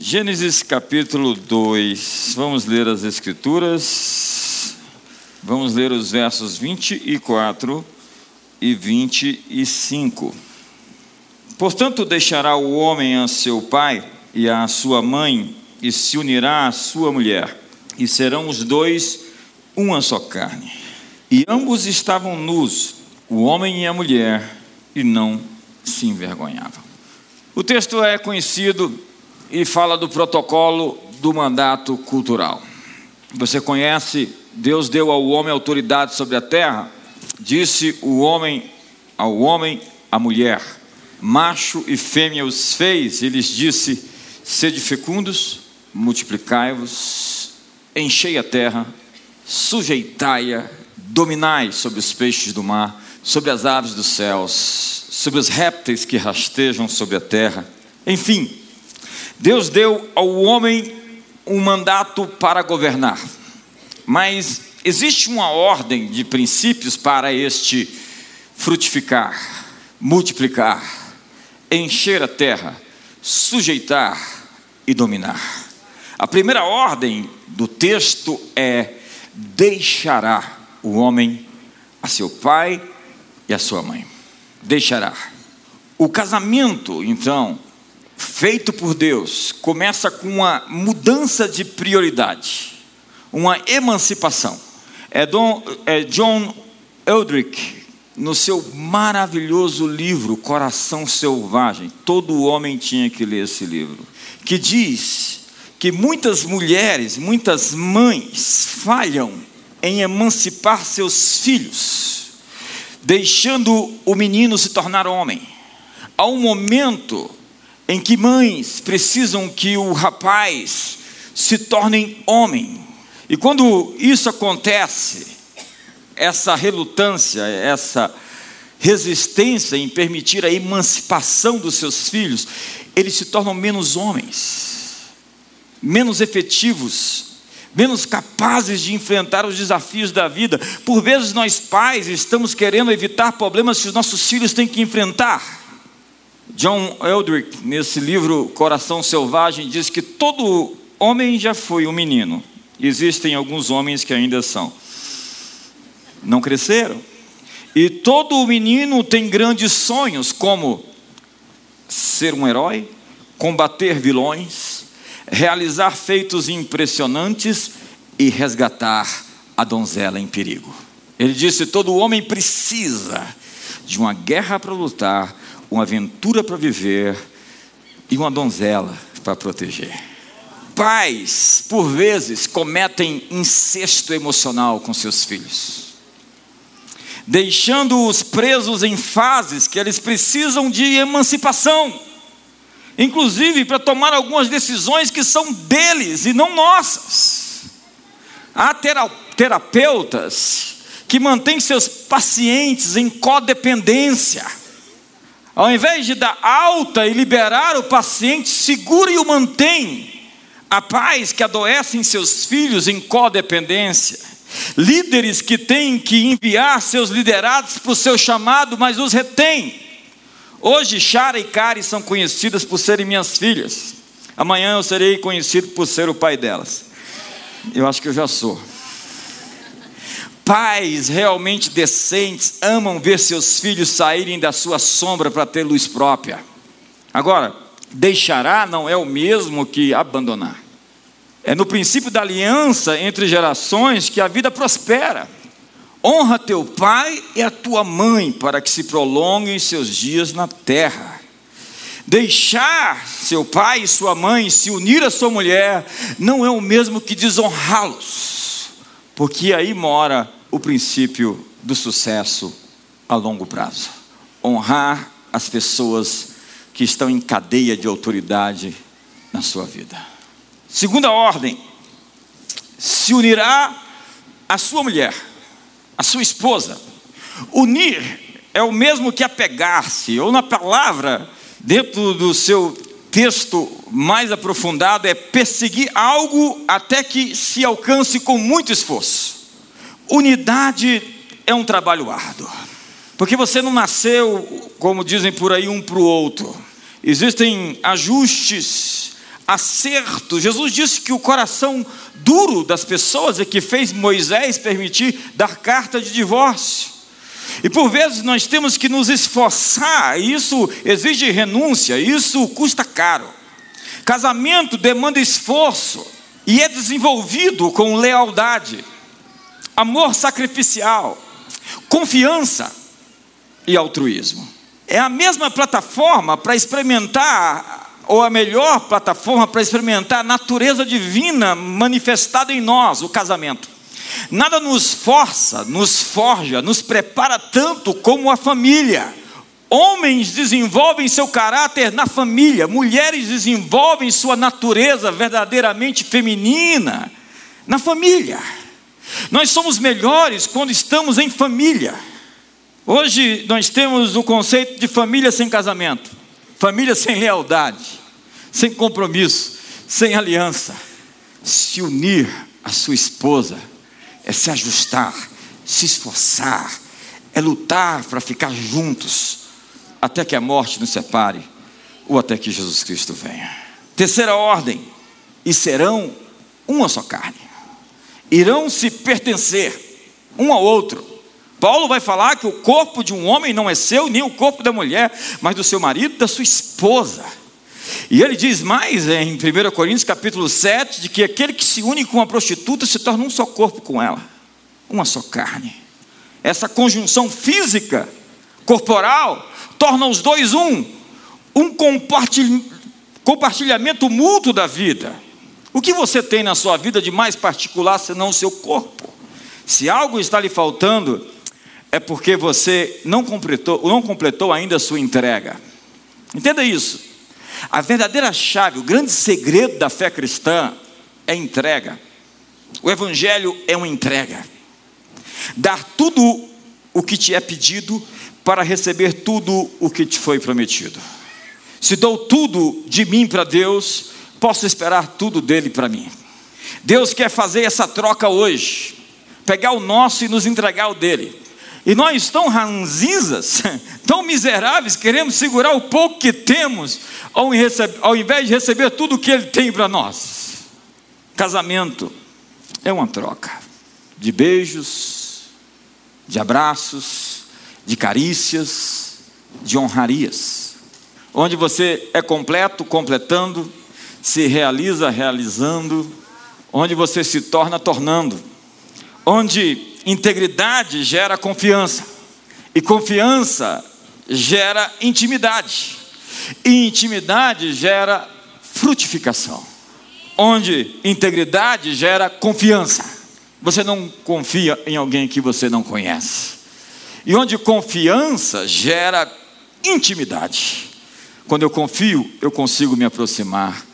Gênesis capítulo 2, vamos ler as Escrituras, vamos ler os versos 24 e 25. Portanto, deixará o homem a seu pai e a sua mãe, e se unirá à sua mulher, e serão os dois uma só carne. E ambos estavam nus, o homem e a mulher, e não se envergonhavam. O texto é conhecido e fala do protocolo do mandato cultural. Você conhece, Deus deu ao homem autoridade sobre a terra, disse o homem ao homem, a mulher, macho e fêmea os fez, e lhes disse: sede fecundos, multiplicai-vos, enchei a terra, sujeitai-a, dominai sobre os peixes do mar, sobre as aves dos céus, sobre os répteis que rastejam sobre a terra. Enfim, Deus deu ao homem um mandato para governar, mas existe uma ordem de princípios para este frutificar, multiplicar, encher a terra, sujeitar e dominar. A primeira ordem do texto é: deixará o homem a seu pai e a sua mãe. Deixará. O casamento, então, feito por Deus começa com uma mudança de prioridade, uma emancipação. É, Don, é John Eldrick, no seu maravilhoso livro Coração Selvagem, todo homem tinha que ler esse livro, que diz que muitas mulheres, muitas mães falham em emancipar seus filhos, deixando o menino se tornar homem. Há um momento em que mães precisam que o rapaz se torne homem. E quando isso acontece, essa relutância, essa resistência em permitir a emancipação dos seus filhos, eles se tornam menos homens, menos efetivos, menos capazes de enfrentar os desafios da vida. Por vezes nós pais estamos querendo evitar problemas que os nossos filhos têm que enfrentar. John Eldrick, nesse livro Coração Selvagem, diz que todo homem já foi um menino. Existem alguns homens que ainda são. Não cresceram. E todo menino tem grandes sonhos, como ser um herói, combater vilões, realizar feitos impressionantes e resgatar a donzela em perigo. Ele disse: todo homem precisa de uma guerra para lutar uma aventura para viver e uma donzela para proteger. Pais, por vezes, cometem incesto emocional com seus filhos, deixando-os presos em fases que eles precisam de emancipação, inclusive para tomar algumas decisões que são deles e não nossas. Há terapeutas que mantêm seus pacientes em codependência ao invés de dar alta e liberar o paciente, segura e o mantém. A paz que adoecem seus filhos em codependência. Líderes que têm que enviar seus liderados para o seu chamado, mas os retém. Hoje, Chara e Kari são conhecidas por serem minhas filhas. Amanhã eu serei conhecido por ser o pai delas. Eu acho que eu já sou. Pais realmente decentes amam ver seus filhos saírem da sua sombra para ter luz própria. Agora, deixará não é o mesmo que abandonar. É no princípio da aliança entre gerações que a vida prospera. Honra teu pai e a tua mãe para que se prolonguem seus dias na terra. Deixar seu pai e sua mãe se unir à sua mulher não é o mesmo que desonrá-los, porque aí mora o princípio do sucesso a longo prazo. Honrar as pessoas que estão em cadeia de autoridade na sua vida. Segunda ordem: se unirá a sua mulher, a sua esposa. Unir é o mesmo que apegar-se, ou na palavra, dentro do seu texto mais aprofundado, é perseguir algo até que se alcance com muito esforço. Unidade é um trabalho árduo, porque você não nasceu, como dizem por aí, um para o outro. Existem ajustes, acerto. Jesus disse que o coração duro das pessoas é que fez Moisés permitir dar carta de divórcio. E por vezes nós temos que nos esforçar, isso exige renúncia, isso custa caro. Casamento demanda esforço e é desenvolvido com lealdade, amor sacrificial, confiança e altruísmo. É a mesma plataforma para experimentar ou a melhor plataforma para experimentar a natureza divina manifestada em nós, o casamento. Nada nos força, nos forja, nos prepara tanto como a família. Homens desenvolvem seu caráter na família, mulheres desenvolvem sua natureza verdadeiramente feminina na família. Nós somos melhores quando estamos em família. Hoje nós temos o conceito de família sem casamento, família sem lealdade sem compromisso, sem aliança. Se unir à sua esposa é se ajustar, se esforçar, é lutar para ficar juntos até que a morte nos separe ou até que Jesus Cristo venha. Terceira ordem: e serão uma só carne, irão se pertencer um ao outro. Paulo vai falar que o corpo de um homem não é seu, nem o corpo da mulher, mas do seu marido, da sua esposa. E ele diz mais em 1 Coríntios capítulo 7, de que aquele que se une com uma prostituta se torna um só corpo com ela, uma só carne. Essa conjunção física, corporal, torna os dois um, um compartilhamento mútuo da vida. O que você tem na sua vida de mais particular senão o seu corpo? Se algo está lhe faltando, é porque você não completou, não completou ainda a sua entrega. Entenda isso. A verdadeira chave, o grande segredo da fé cristã é entrega. O Evangelho é uma entrega. Dar tudo o que te é pedido para receber tudo o que te foi prometido. Se dou tudo de mim para Deus, posso esperar tudo dele para mim. Deus quer fazer essa troca hoje, pegar o nosso e nos entregar o dele. E nós tão ranzinzas, tão miseráveis, queremos segurar o pouco que temos, ao invés de receber tudo o que Ele tem para nós. Casamento é uma troca de beijos, de abraços, de carícias, de honrarias, onde você é completo, completando, se realiza, realizando, onde você se torna, tornando, onde Integridade gera confiança, e confiança gera intimidade, e intimidade gera frutificação. Onde integridade gera confiança. Você não confia em alguém que você não conhece. E onde confiança gera intimidade. Quando eu confio, eu consigo me aproximar.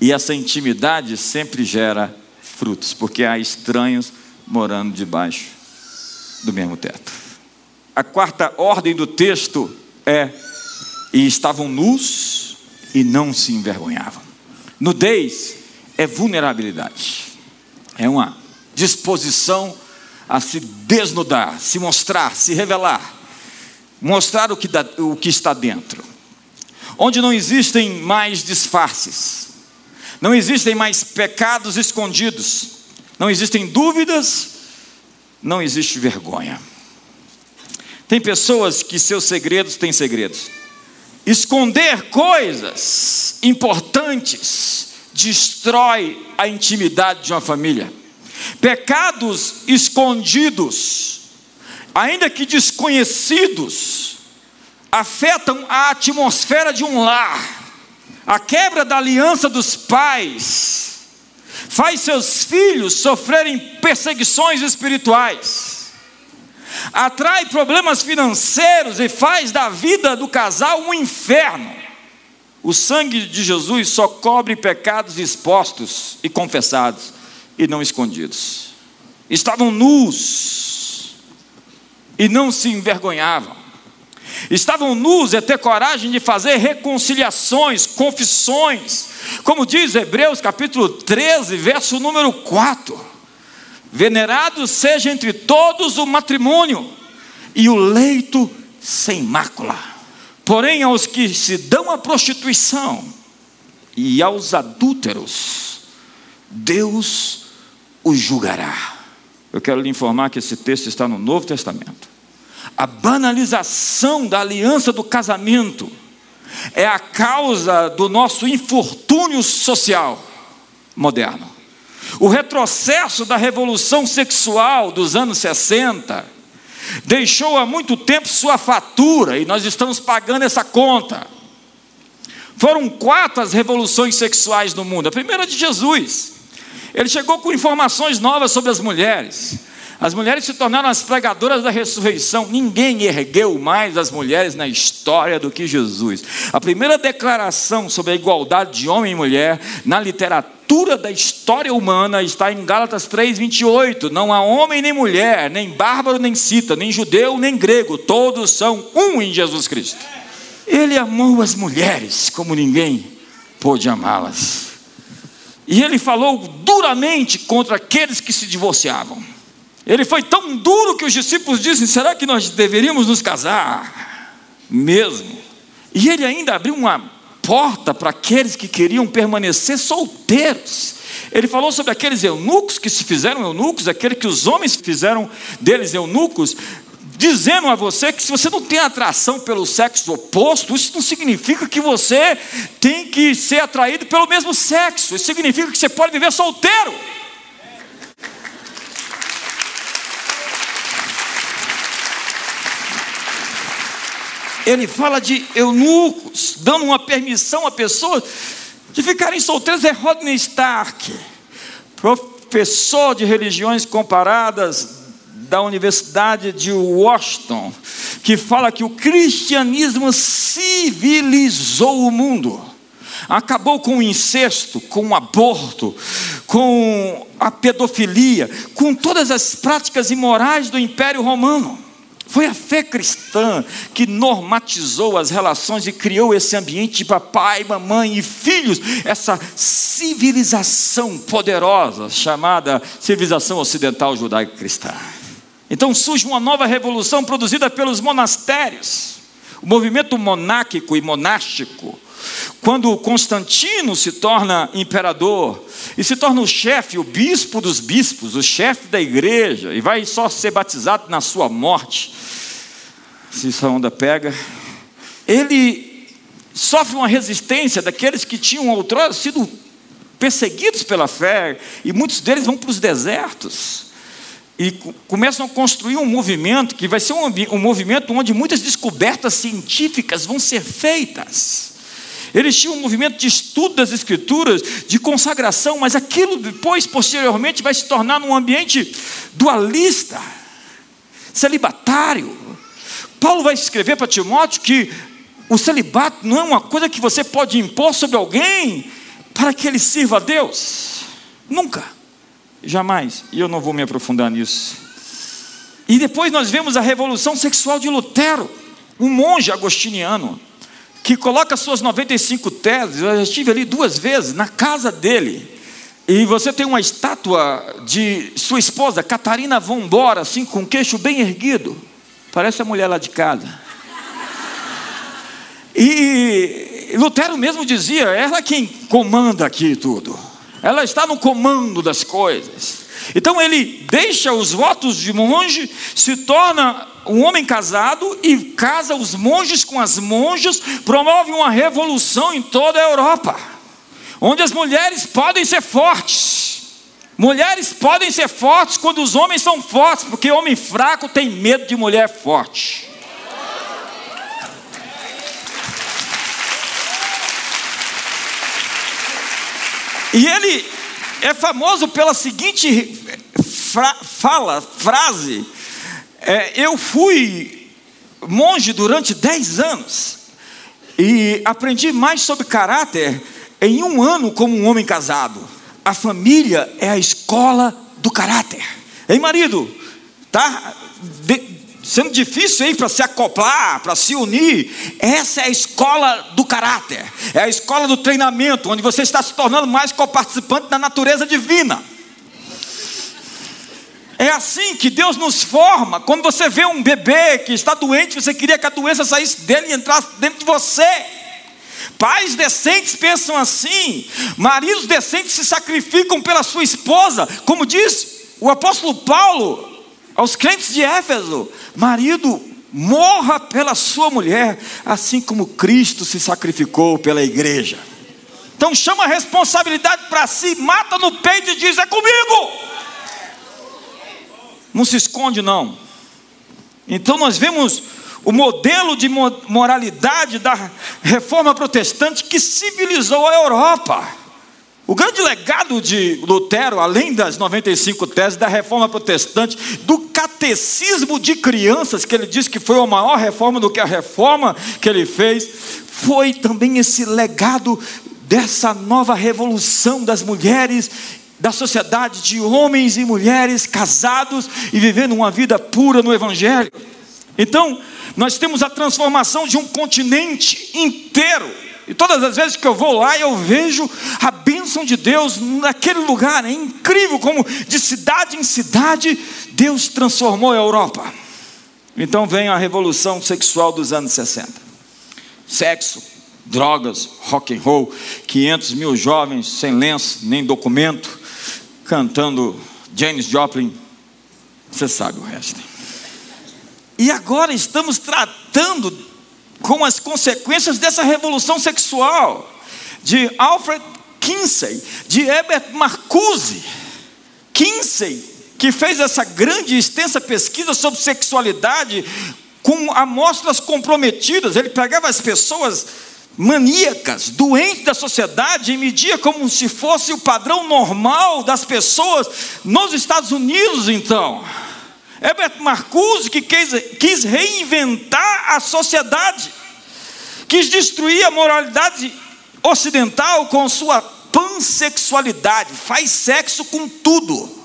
E essa intimidade sempre gera frutos, porque há estranhos morando debaixo do mesmo teto. A quarta ordem do texto é: e estavam nus e não se envergonhavam. Nudez é vulnerabilidade, é uma disposição a se desnudar, se mostrar, se revelar, mostrar o que, dá, o que está dentro. Onde não existem mais disfarces, não existem mais pecados escondidos, não existem dúvidas, não existe vergonha. Tem pessoas que seus segredos têm segredos. Esconder coisas importantes destrói a intimidade de uma família. Pecados escondidos, ainda que desconhecidos, afetam a atmosfera de um lar. A quebra da aliança dos pais faz seus filhos sofrerem perseguições espirituais, atrai problemas financeiros e faz da vida do casal um inferno. O sangue de Jesus só cobre pecados expostos e confessados e não escondidos. Estavam nus e não se envergonhavam. Estavam nus é ter coragem de fazer reconciliações, confissões, como diz Hebreus capítulo 13, verso número 4. Venerado seja entre todos o matrimônio e o leito sem mácula. Porém, aos que se dão à prostituição, e aos adúlteros, Deus os julgará. Eu quero lhe informar que esse texto está no Novo Testamento. A banalização da aliança do casamento é a causa do nosso infortúnio social moderno. O retrocesso da revolução sexual dos anos 60 deixou há muito tempo sua fatura e nós estamos pagando essa conta. Foram quatro as revoluções sexuais no mundo. A primeira de Jesus. Ele chegou com informações novas sobre as mulheres. As mulheres se tornaram as pregadoras da ressurreição. Ninguém ergueu mais as mulheres na história do que Jesus. A primeira declaração sobre a igualdade de homem e mulher na literatura da história humana está em Gálatas 3:28. Não há homem nem mulher, nem bárbaro nem cita, nem judeu nem grego, todos são um em Jesus Cristo. Ele amou as mulheres como ninguém pôde amá-las. E ele falou duramente contra aqueles que se divorciavam. Ele foi tão duro que os discípulos dizem: será que nós deveríamos nos casar? Mesmo. E ele ainda abriu uma porta para aqueles que queriam permanecer solteiros. Ele falou sobre aqueles eunucos que se fizeram eunucos, aqueles que os homens fizeram deles eunucos, dizendo a você que se você não tem atração pelo sexo oposto, isso não significa que você tem que ser atraído pelo mesmo sexo, isso significa que você pode viver solteiro. Ele fala de eunucos, dando uma permissão a pessoas de ficarem solteiros. É Rodney Stark, professor de religiões comparadas da Universidade de Washington, que fala que o cristianismo civilizou o mundo. Acabou com o incesto, com o aborto, com a pedofilia, com todas as práticas imorais do Império Romano. Foi a fé cristã que normatizou as relações e criou esse ambiente de papai, mamãe e filhos, essa civilização poderosa chamada civilização ocidental judaico cristã. Então surge uma nova revolução produzida pelos monastérios, o movimento monáquico e monástico. Quando Constantino se torna imperador e se torna o chefe, o bispo dos bispos, o chefe da igreja, e vai só ser batizado na sua morte, se essa onda pega, ele sofre uma resistência daqueles que tinham outrora sido perseguidos pela fé, e muitos deles vão para os desertos. E começam a construir um movimento que vai ser um, um movimento onde muitas descobertas científicas vão ser feitas. Eles tinham um movimento de estudo das Escrituras, de consagração, mas aquilo depois, posteriormente, vai se tornar num ambiente dualista, celibatário. Paulo vai escrever para Timóteo que o celibato não é uma coisa que você pode impor sobre alguém para que ele sirva a Deus. Nunca. Jamais. E eu não vou me aprofundar nisso. E depois nós vemos a revolução sexual de Lutero, um monge agostiniano, que coloca suas 95 teses. Eu já estive ali duas vezes, na casa dele. E você tem uma estátua de sua esposa, Catarina von Bora, assim, com o queixo bem erguido. Parece a mulher lá de casa. E Lutero mesmo dizia: ela é quem comanda aqui tudo. Ela está no comando das coisas. Então ele deixa os votos de monge, se torna um homem casado e casa os monges com as monjas, promove uma revolução em toda a Europa, onde as mulheres podem ser fortes. Mulheres podem ser fortes quando os homens são fortes, porque homem fraco tem medo de mulher forte. E ele é famoso pela seguinte fra fala, frase: é, Eu fui monge durante 10 anos e aprendi mais sobre caráter em um ano como um homem casado. A família é a escola do caráter. Ei, marido, tá de, sendo difícil aí para se acoplar, para se unir. Essa é a escola do caráter, é a escola do treinamento, onde você está se tornando mais co-participante da natureza divina. É assim que Deus nos forma. Quando você vê um bebê que está doente, você queria que a doença saísse dele e entrasse dentro de você. Pais decentes pensam assim, maridos decentes se sacrificam pela sua esposa, como diz o apóstolo Paulo aos crentes de Éfeso: marido, morra pela sua mulher, assim como Cristo se sacrificou pela igreja. Então chama a responsabilidade para si, mata no peito e diz: é comigo. Não se esconde, não. Então nós vemos o modelo de moralidade da reforma protestante que civilizou a Europa. O grande legado de Lutero, além das 95 teses da reforma protestante, do catecismo de crianças, que ele diz que foi a maior reforma do que a reforma que ele fez, foi também esse legado dessa nova revolução das mulheres da sociedade de homens e mulheres casados e vivendo uma vida pura no Evangelho. Então, nós temos a transformação de um continente inteiro. E todas as vezes que eu vou lá, eu vejo a bênção de Deus naquele lugar. É incrível como de cidade em cidade Deus transformou a Europa. Então vem a revolução sexual dos anos 60. Sexo, drogas, rock and roll, 500 mil jovens sem lenço nem documento, cantando James Joplin. Você sabe o resto. E agora estamos tratando com as consequências dessa revolução sexual de Alfred Kinsey, de Herbert Marcuse. Kinsey, que fez essa grande e extensa pesquisa sobre sexualidade com amostras comprometidas, ele pegava as pessoas maníacas, doentes da sociedade, e media como se fosse o padrão normal das pessoas nos Estados Unidos, então. Herbert Marcuse que quis, quis reinventar a sociedade, quis destruir a moralidade ocidental com sua pansexualidade, faz sexo com tudo.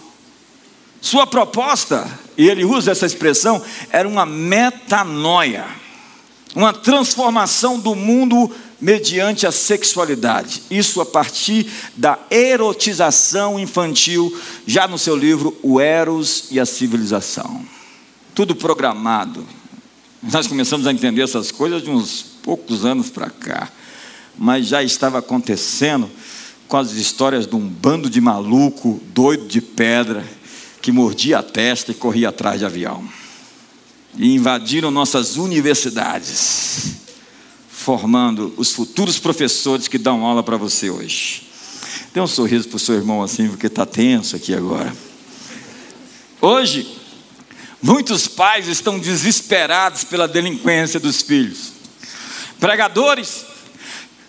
Sua proposta, e ele usa essa expressão, era uma metanoia, uma transformação do mundo mediante a sexualidade. Isso a partir da erotização infantil, já no seu livro O Eros e a Civilização. Tudo programado. Nós começamos a entender essas coisas de uns poucos anos para cá, mas já estava acontecendo com as histórias de um bando de maluco, doido de pedra, que mordia a testa e corria atrás de avião. E invadiram nossas universidades formando os futuros professores que dão aula para você hoje. Dê um sorriso para o seu irmão assim, porque está tenso aqui agora. Hoje, muitos pais estão desesperados pela delinquência dos filhos. Pregadores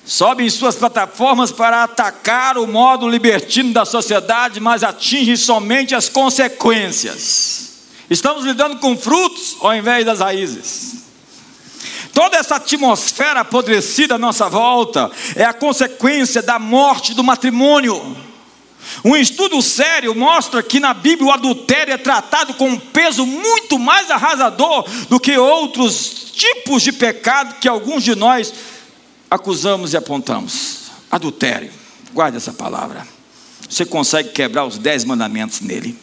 sobem suas plataformas para atacar o modo libertino da sociedade, mas atingem somente as consequências. Estamos lidando com frutos ao invés das raízes. Toda essa atmosfera apodrecida à nossa volta é a consequência da morte do matrimônio. Um estudo sério mostra que na Bíblia o adultério é tratado com um peso muito mais arrasador do que outros tipos de pecado que alguns de nós acusamos e apontamos. Adultério, guarde essa palavra. Você consegue quebrar os dez mandamentos nele.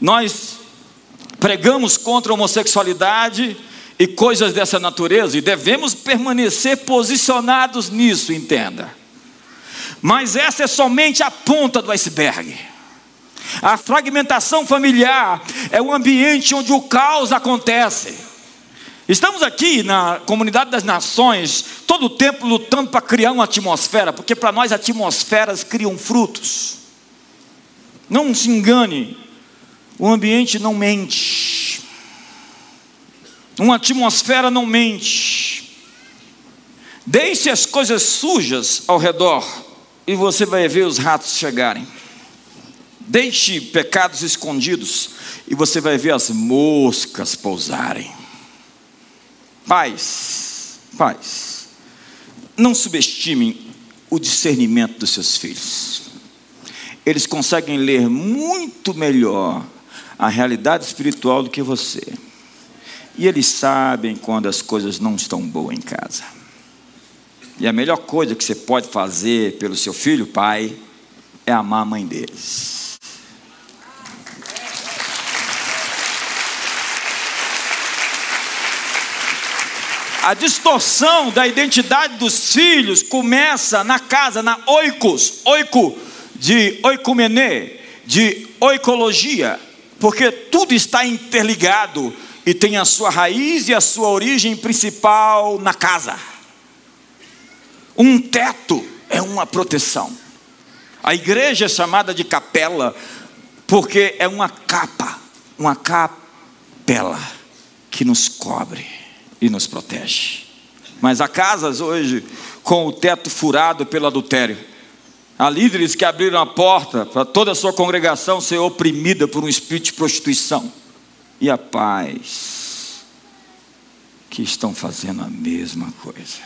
Nós pregamos contra a homossexualidade e coisas dessa natureza, e devemos permanecer posicionados nisso, entenda. Mas essa é somente a ponta do iceberg. A fragmentação familiar é o ambiente onde o caos acontece. Estamos aqui na comunidade das nações, todo o tempo lutando para criar uma atmosfera, porque para nós atmosferas criam frutos. Não se engane, o ambiente não mente. Uma atmosfera não mente. Deixe as coisas sujas ao redor e você vai ver os ratos chegarem. Deixe pecados escondidos e você vai ver as moscas pousarem. Pais, pais, não subestimem o discernimento dos seus filhos. Eles conseguem ler muito melhor a realidade espiritual do que você. E eles sabem quando as coisas não estão boas em casa. E a melhor coisa que você pode fazer pelo seu filho, pai, é amar a mãe deles. A distorção da identidade dos filhos começa na casa, na oikos, oiko de oikomenê, de oicologia, porque tudo está interligado e tem a sua raiz e a sua origem principal na casa. Um teto é uma proteção. A igreja é chamada de capela porque é uma capa, uma capela que nos cobre e nos protege. Mas há casas hoje com o teto furado pelo adultério. Há líderes que abriram a porta para toda a sua congregação ser oprimida por um espírito de prostituição. E a paz que estão fazendo a mesma coisa.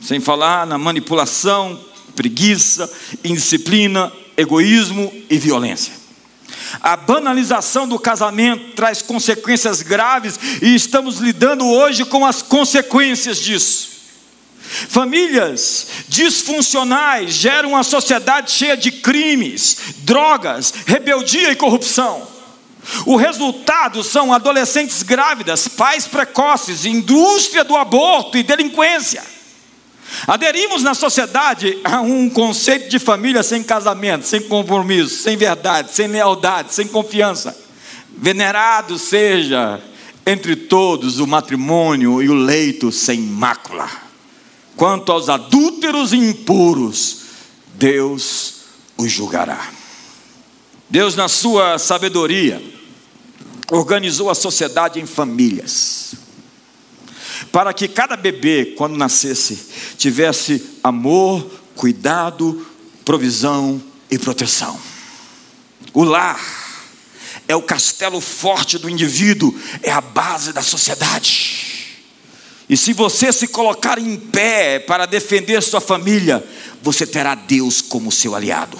Sem falar na manipulação, preguiça, indisciplina, egoísmo e violência. A banalização do casamento traz consequências graves e estamos lidando hoje com as consequências disso. Famílias disfuncionais geram uma sociedade cheia de crimes, drogas, rebeldia e corrupção. O resultado são adolescentes grávidas, pais precoces, indústria do aborto e delinquência. Aderimos na sociedade a um conceito de família sem casamento, sem compromisso, sem verdade, sem lealdade, sem confiança. Venerado seja entre todos o matrimônio e o leito sem mácula. Quanto aos adúlteros e impuros, Deus os julgará. Deus, na sua sabedoria, organizou a sociedade em famílias para que cada bebê, quando nascesse, tivesse amor, cuidado, provisão e proteção. O lar é o castelo forte do indivíduo, é a base da sociedade. E se você se colocar em pé para defender sua família, você terá Deus como seu aliado.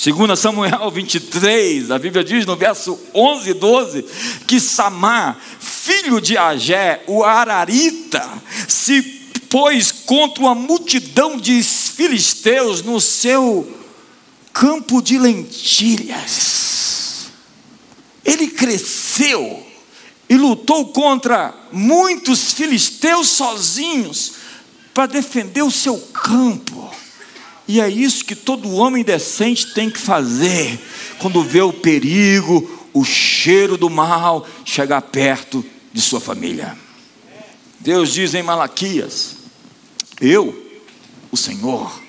Segundo Samuel 23, a Bíblia diz no verso 11 e 12 que Samar, filho de Agé, o Ararita, se pôs contra uma multidão de filisteus no seu campo de lentilhas. Ele cresceu e lutou contra muitos filisteus sozinhos para defender o seu campo. E é isso que todo homem decente tem que fazer quando vê o perigo, o cheiro do mal chegar perto de sua família. Deus diz em Malaquias: Eu, o Senhor,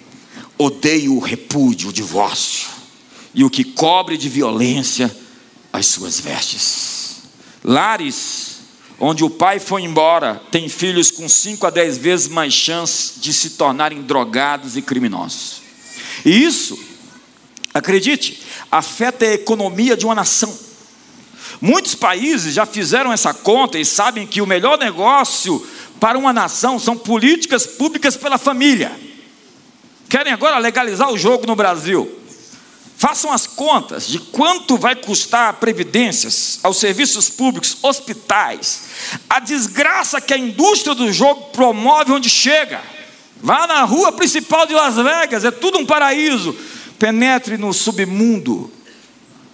odeio o repúdio, o divórcio e o que cobre de violência as suas vestes. Lares onde o pai foi embora, tem filhos com 5 a 10 vezes mais chance de se tornarem drogados e criminosos. E isso, acredite, afeta a economia de uma nação. Muitos países já fizeram essa conta e sabem que o melhor negócio para uma nação são políticas públicas pela família. Querem agora legalizar o jogo no Brasil. Façam as contas de quanto vai custar previdências aos serviços públicos, hospitais, a desgraça que a indústria do jogo promove onde chega. Vá na rua principal de Las Vegas, é tudo um paraíso. Penetre no submundo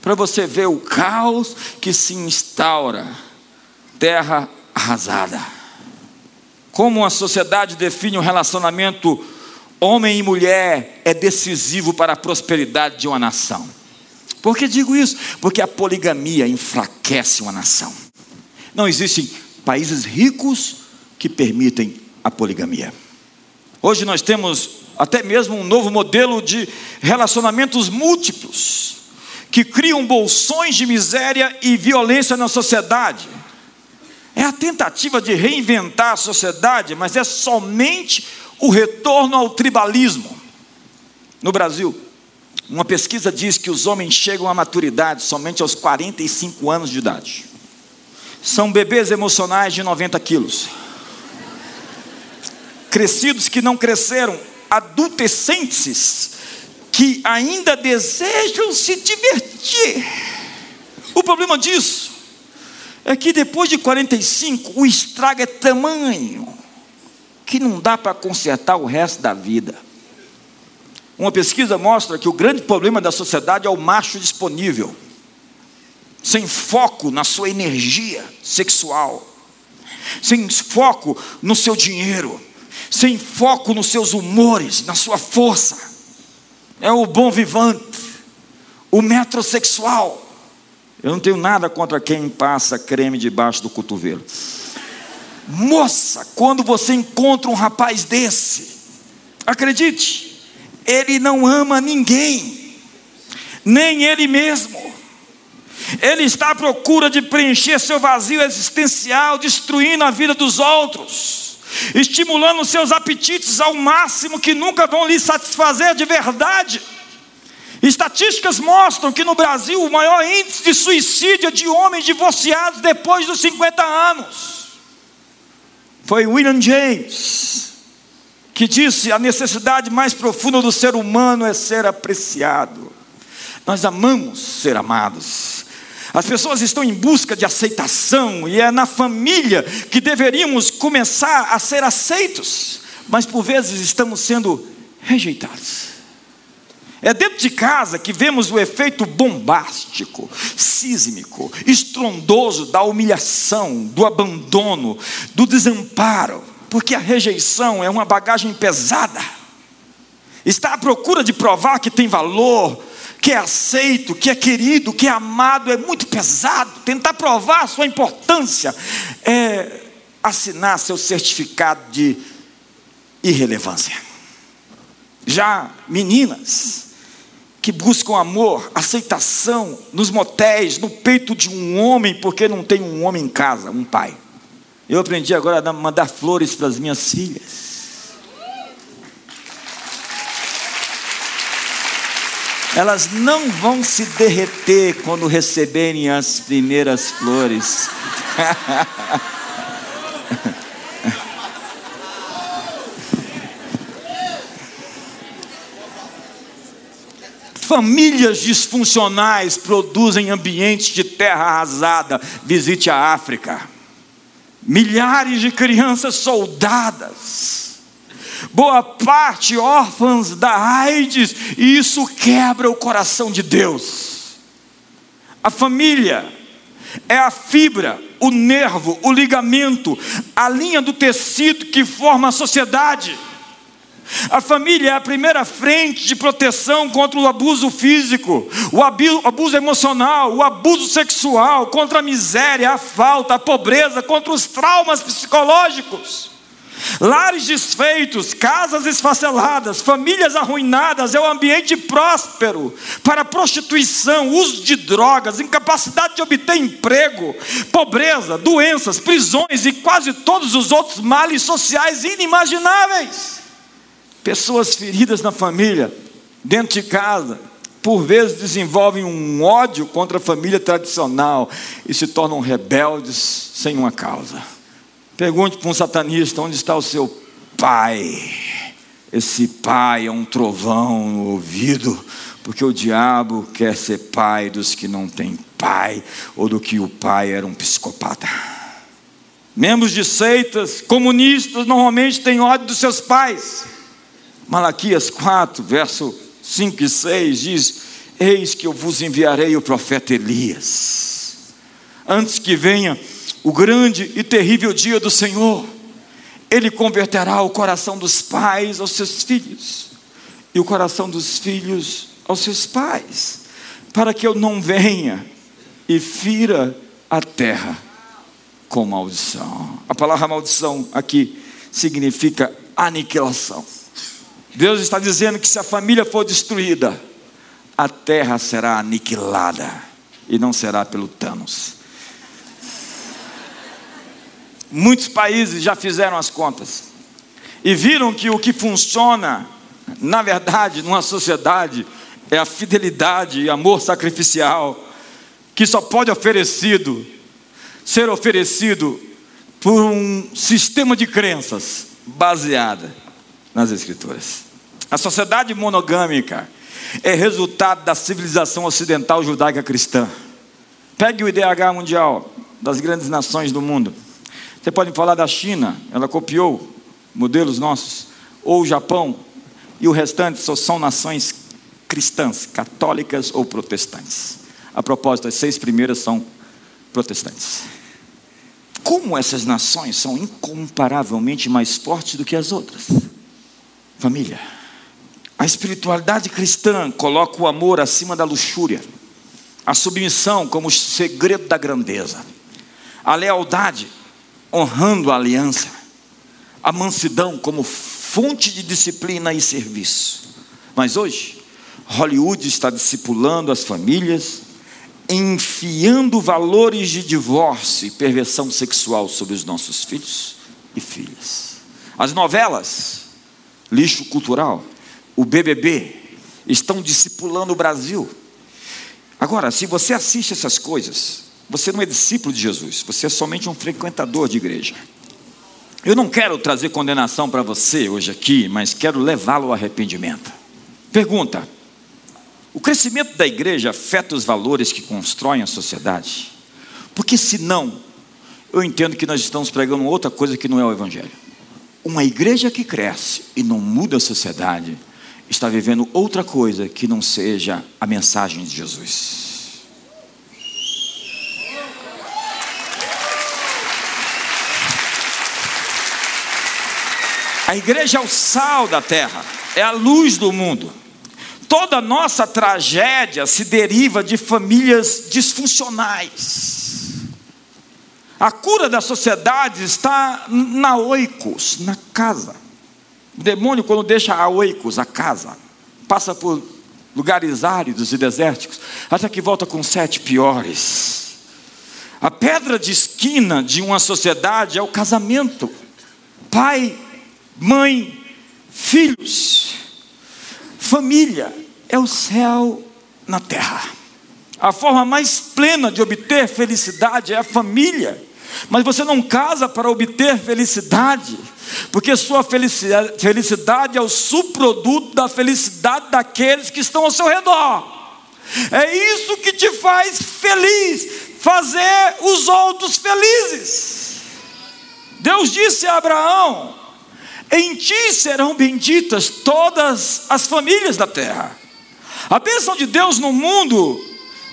para você ver o caos que se instaura. Terra arrasada. Como a sociedade define o um relacionamento homem e mulher é decisivo para a prosperidade de uma nação. Por que digo isso? Porque a poligamia enfraquece uma nação. Não existem países ricos que permitem a poligamia. Hoje nós temos até mesmo um novo modelo de relacionamentos múltiplos, que criam bolsões de miséria e violência na sociedade. É a tentativa de reinventar a sociedade, mas é somente o retorno ao tribalismo. No Brasil, uma pesquisa diz que os homens chegam à maturidade somente aos 45 anos de idade. São bebês emocionais de 90 quilos. Crescidos que não cresceram, adultescentes que ainda desejam se divertir. O problema disso é que depois de 45 o estrago é tamanho que não dá para consertar o resto da vida. Uma pesquisa mostra que o grande problema da sociedade é o macho disponível, sem foco na sua energia sexual. sem foco no seu dinheiro, sem foco nos seus humores, na sua força. É o bom vivante, o metrosexual. Eu não tenho nada contra quem passa creme debaixo do cotovelo. Moça, quando você encontra um rapaz desse, acredite, ele não ama ninguém, nem ele mesmo. Ele está à procura de preencher seu vazio existencial, destruindo a vida dos outros, estimulando seus apetites ao máximo que nunca vão lhe satisfazer de verdade. Estatísticas mostram que no Brasil o maior índice de suicídio é de homens divorciados depois dos 50 anos. Foi William James que disse: a necessidade mais profunda do ser humano é ser apreciado. Nós amamos ser amados. As pessoas estão em busca de aceitação, e é na família que deveríamos começar a ser aceitos, mas por vezes estamos sendo rejeitados. É dentro de casa que vemos o efeito bombástico, sísmico, estrondoso da humilhação, do abandono, do desamparo, porque a rejeição é uma bagagem pesada. Está à procura de provar que tem valor, que é aceito, que é querido, que é amado, é muito pesado. Tentar provar a sua importância é assinar seu certificado de irrelevância. Já meninas, que buscam amor, aceitação nos motéis, no peito de um homem, porque não tem um homem em casa, um pai. Eu aprendi agora a mandar flores para as minhas filhas. Elas não vão se derreter quando receberem as primeiras flores. Famílias disfuncionais produzem ambientes de terra arrasada. Visite a África. Milhares de crianças soldadas. Boa parte órfãs da AIDS, e isso quebra o coração de Deus. A família é a fibra, o nervo, o ligamento, a linha do tecido que forma a sociedade. A família é a primeira frente de proteção contra o abuso físico, o abuso emocional, o abuso sexual, contra a miséria, a falta, a pobreza, contra os traumas psicológicos. Lares desfeitos, casas esfaceladas, famílias arruinadas é um ambiente próspero para prostituição, uso de drogas, incapacidade de obter emprego, pobreza, doenças, prisões e quase todos os outros males sociais inimagináveis. Pessoas feridas na família, dentro de casa, por vezes desenvolvem um ódio contra a família tradicional e se tornam rebeldes sem uma causa. Pergunte para um satanista: onde está o seu pai? Esse pai é um trovão no ouvido, porque o diabo quer ser pai dos que não têm pai, ou do que o pai era um psicopata. Membros de seitas comunistas normalmente têm ódio dos seus pais. Malaquias 4, verso 5 e 6 diz: Eis que eu vos enviarei o profeta Elias, antes que venha o grande e terrível dia do Senhor, ele converterá o coração dos pais aos seus filhos, e o coração dos filhos aos seus pais, para que eu não venha e fira a terra com maldição. A palavra maldição aqui significa aniquilação. Deus está dizendo que se a família for destruída, a terra será aniquilada e não será pelo Thanos. Muitos países já fizeram as contas e viram que o que funciona, na verdade, numa sociedade, é a fidelidade e amor sacrificial que só pode oferecido ser oferecido por um sistema de crenças baseada nas escrituras. A sociedade monogâmica é resultado da civilização ocidental judaica cristã. Pegue o IDH mundial das grandes nações do mundo. Você pode falar da China, ela copiou modelos nossos, ou o Japão, e o restante só são nações cristãs, católicas ou protestantes. A propósito, as seis primeiras são protestantes. como essas nações são incomparavelmente mais fortes do que as outras. Família. A espiritualidade cristã coloca o amor acima da luxúria, a submissão como segredo da grandeza, a lealdade honrando a aliança, a mansidão como fonte de disciplina e serviço. Mas hoje, Hollywood está discipulando as famílias, enfiando valores de divórcio e perversão sexual sobre os nossos filhos e filhas. As novelas, lixo cultural, o BBB, estão discipulando o Brasil. Agora, se você assiste essas coisas, você não é discípulo de Jesus, você é somente um frequentador de igreja. Eu não quero trazer condenação para você hoje aqui, mas quero levá-lo ao arrependimento. Pergunta: o crescimento da igreja afeta os valores que constroem a sociedade? Porque senão, eu entendo que nós estamos pregando outra coisa que não é o Evangelho. Uma igreja que cresce e não muda a sociedade está vivendo outra coisa que não seja a mensagem de Jesus. A igreja é o sal da terra, é a luz do mundo. Toda nossa tragédia se deriva de famílias disfuncionais. A cura da sociedade está na oikos, na casa. O demônio, quando deixa a oikos, a casa, passa por lugares áridos e desérticos, até que volta com sete piores. A pedra de esquina de uma sociedade é o casamento. Pai mãe, filhos, família é o céu na terra. A forma mais plena de obter felicidade é a família. Mas você não casa para obter felicidade, porque sua felicidade, é o subproduto da felicidade daqueles que estão ao seu redor. É isso que te faz feliz, fazer os outros felizes. Deus disse a Abraão: em ti serão benditas todas as famílias da terra. A bênção de Deus no mundo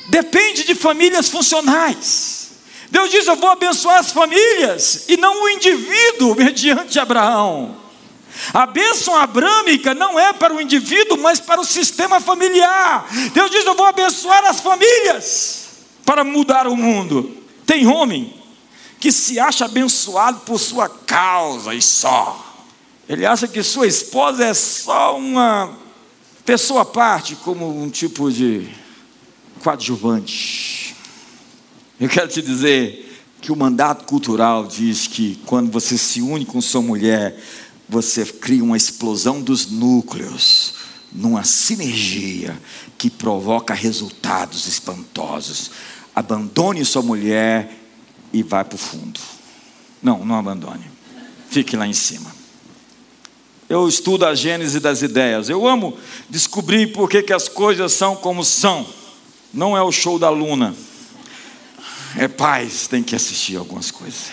depende de famílias funcionais. Deus diz: Eu vou abençoar as famílias e não o indivíduo, mediante Abraão. A bênção abrâmica não é para o indivíduo, mas para o sistema familiar. Deus diz: Eu vou abençoar as famílias para mudar o mundo. Tem homem que se acha abençoado por sua causa e só. Ele acha que sua esposa é só uma pessoa à parte, como um tipo de coadjuvante. Eu quero te dizer que o mandato cultural diz que quando você se une com sua mulher, você cria uma explosão dos núcleos, numa sinergia que provoca resultados espantosos. Abandone sua mulher e vai para o fundo. Não, não abandone. Fique lá em cima. Eu estudo a gênese das ideias. Eu amo descobrir por que, que as coisas são como são. Não é o show da Luna. É paz, tem que assistir algumas coisas.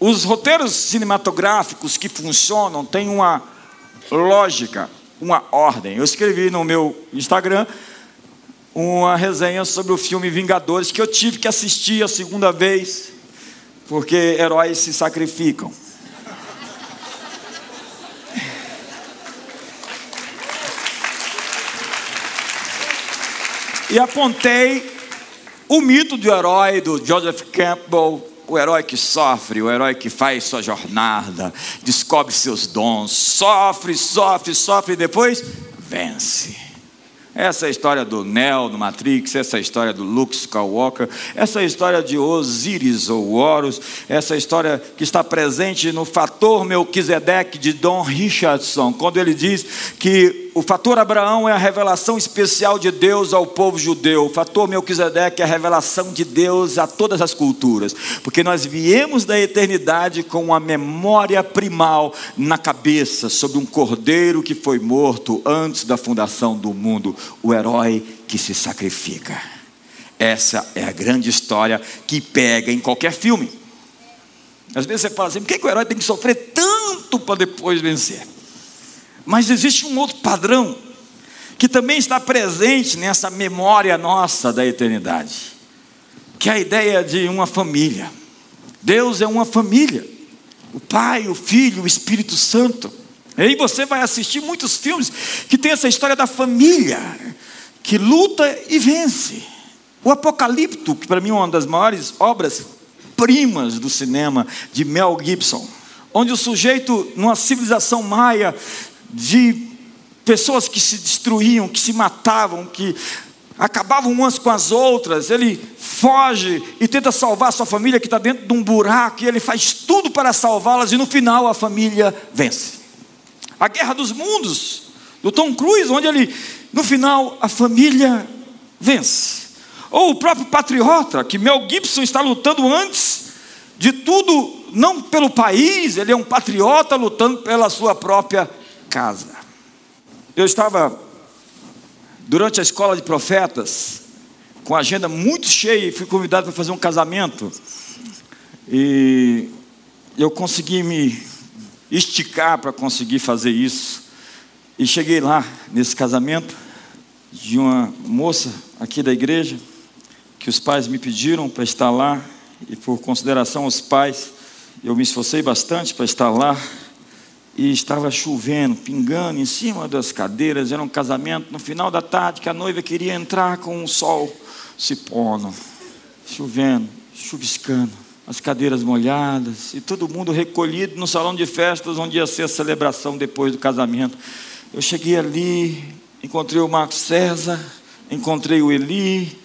Os roteiros cinematográficos que funcionam têm uma lógica, uma ordem. Eu escrevi no meu Instagram uma resenha sobre o filme Vingadores que eu tive que assistir a segunda vez, porque heróis se sacrificam. E apontei o mito do herói do Joseph Campbell, o herói que sofre, o herói que faz sua jornada, descobre seus dons, sofre, sofre, sofre e depois vence. Essa é a história do Neo, do Matrix, essa é a história do Luke Skywalker, essa é a história de Osiris ou Horus, essa é a história que está presente no fator Melquisedeque de Don Richardson, quando ele diz que o fator Abraão é a revelação especial de Deus ao povo judeu. O fator Melquisedeque é a revelação de Deus a todas as culturas. Porque nós viemos da eternidade com uma memória primal na cabeça sobre um cordeiro que foi morto antes da fundação do mundo o herói que se sacrifica. Essa é a grande história que pega em qualquer filme. Às vezes você fala assim: por que, que o herói tem que sofrer tanto para depois vencer? Mas existe um outro padrão que também está presente nessa memória nossa da eternidade, que é a ideia de uma família. Deus é uma família. O Pai, o Filho, o Espírito Santo. E aí você vai assistir muitos filmes que tem essa história da família que luta e vence. O Apocalipto, que para mim é uma das maiores obras primas do cinema de Mel Gibson, onde o sujeito, numa civilização maia de pessoas que se destruíam, que se matavam, que acabavam umas com as outras, ele foge e tenta salvar sua família que está dentro de um buraco, e ele faz tudo para salvá-las, e no final a família vence. A Guerra dos Mundos, do Tom Cruise, onde ele no final, a família vence. Ou o próprio patriota, que Mel Gibson está lutando antes de tudo, não pelo país, ele é um patriota lutando pela sua própria casa. Eu estava, durante a escola de profetas, com a agenda muito cheia, e fui convidado para fazer um casamento. E eu consegui me esticar para conseguir fazer isso. E cheguei lá nesse casamento de uma moça aqui da igreja, que os pais me pediram para estar lá, e por consideração aos pais, eu me esforcei bastante para estar lá, e estava chovendo, pingando em cima das cadeiras, era um casamento no final da tarde, que a noiva queria entrar com o sol se pondo, chovendo, chuviscando, as cadeiras molhadas, e todo mundo recolhido no salão de festas, onde ia ser a celebração depois do casamento. Eu cheguei ali, encontrei o Marcos César, encontrei o Eli,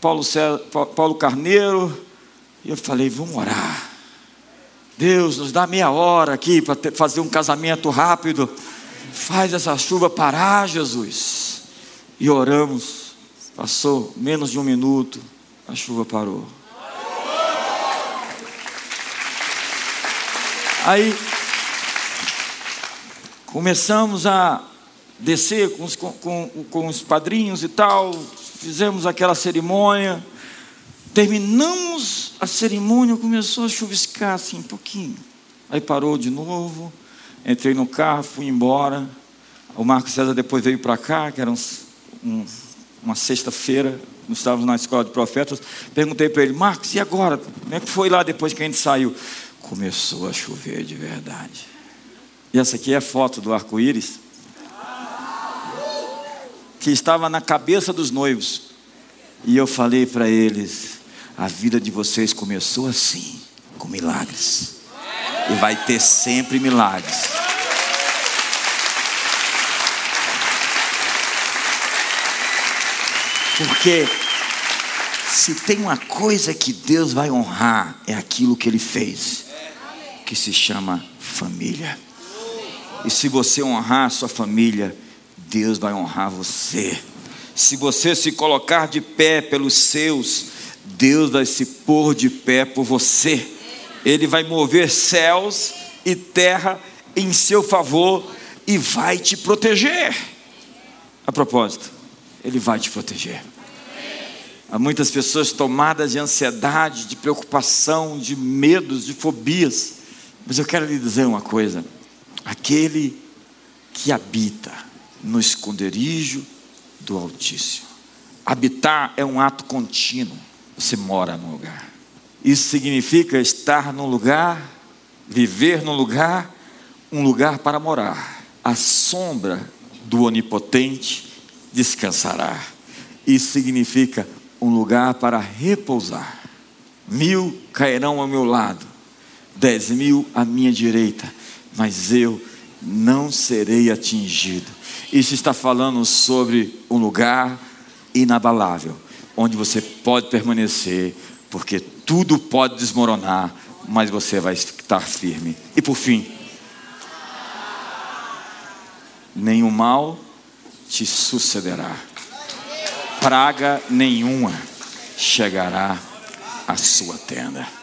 Paulo, César, Paulo Carneiro, e eu falei: vamos orar. Deus, nos dá meia hora aqui para fazer um casamento rápido. Faz essa chuva parar, Jesus. E oramos. Passou menos de um minuto, a chuva parou. Aí Começamos a descer com os, com, com os padrinhos e tal, fizemos aquela cerimônia. Terminamos a cerimônia, começou a chuviscar assim um pouquinho. Aí parou de novo, entrei no carro, fui embora. O Marcos César depois veio para cá, que era um, um, uma sexta-feira, nós estávamos na escola de profetas. Perguntei para ele, Marcos, e agora? Como é que foi lá depois que a gente saiu? Começou a chover de verdade. E essa aqui é a foto do arco-íris que estava na cabeça dos noivos. E eu falei para eles: a vida de vocês começou assim, com milagres, e vai ter sempre milagres. Porque se tem uma coisa que Deus vai honrar, é aquilo que Ele fez, que se chama família. E se você honrar a sua família, Deus vai honrar você. Se você se colocar de pé pelos seus, Deus vai se pôr de pé por você. Ele vai mover céus e terra em seu favor e vai te proteger. A propósito, Ele vai te proteger. Há muitas pessoas tomadas de ansiedade, de preocupação, de medos, de fobias. Mas eu quero lhe dizer uma coisa aquele que habita no esconderijo do Altíssimo. Habitar é um ato contínuo. Você mora num lugar. Isso significa estar num lugar, viver num lugar, um lugar para morar. A sombra do Onipotente descansará. Isso significa um lugar para repousar. Mil cairão ao meu lado, dez mil à minha direita mas eu não serei atingido. Isso está falando sobre um lugar inabalável, onde você pode permanecer, porque tudo pode desmoronar, mas você vai estar firme. E por fim, nenhum mal te sucederá, praga nenhuma chegará à sua tenda.